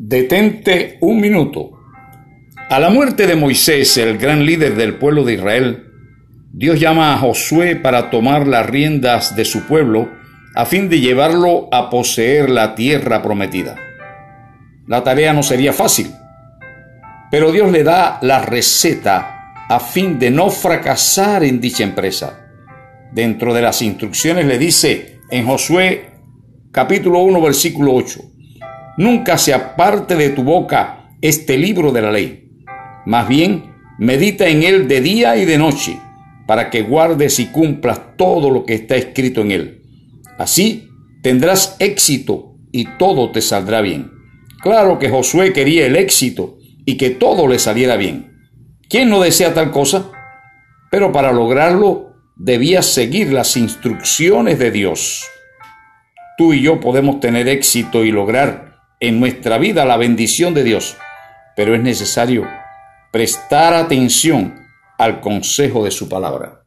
Detente un minuto. A la muerte de Moisés, el gran líder del pueblo de Israel, Dios llama a Josué para tomar las riendas de su pueblo a fin de llevarlo a poseer la tierra prometida. La tarea no sería fácil, pero Dios le da la receta a fin de no fracasar en dicha empresa. Dentro de las instrucciones le dice en Josué capítulo 1 versículo 8, Nunca se aparte de tu boca este libro de la ley. Más bien, medita en él de día y de noche, para que guardes y cumplas todo lo que está escrito en él. Así tendrás éxito y todo te saldrá bien. Claro que Josué quería el éxito y que todo le saliera bien. ¿Quién no desea tal cosa? Pero para lograrlo debía seguir las instrucciones de Dios. Tú y yo podemos tener éxito y lograr en nuestra vida la bendición de Dios, pero es necesario prestar atención al consejo de su palabra.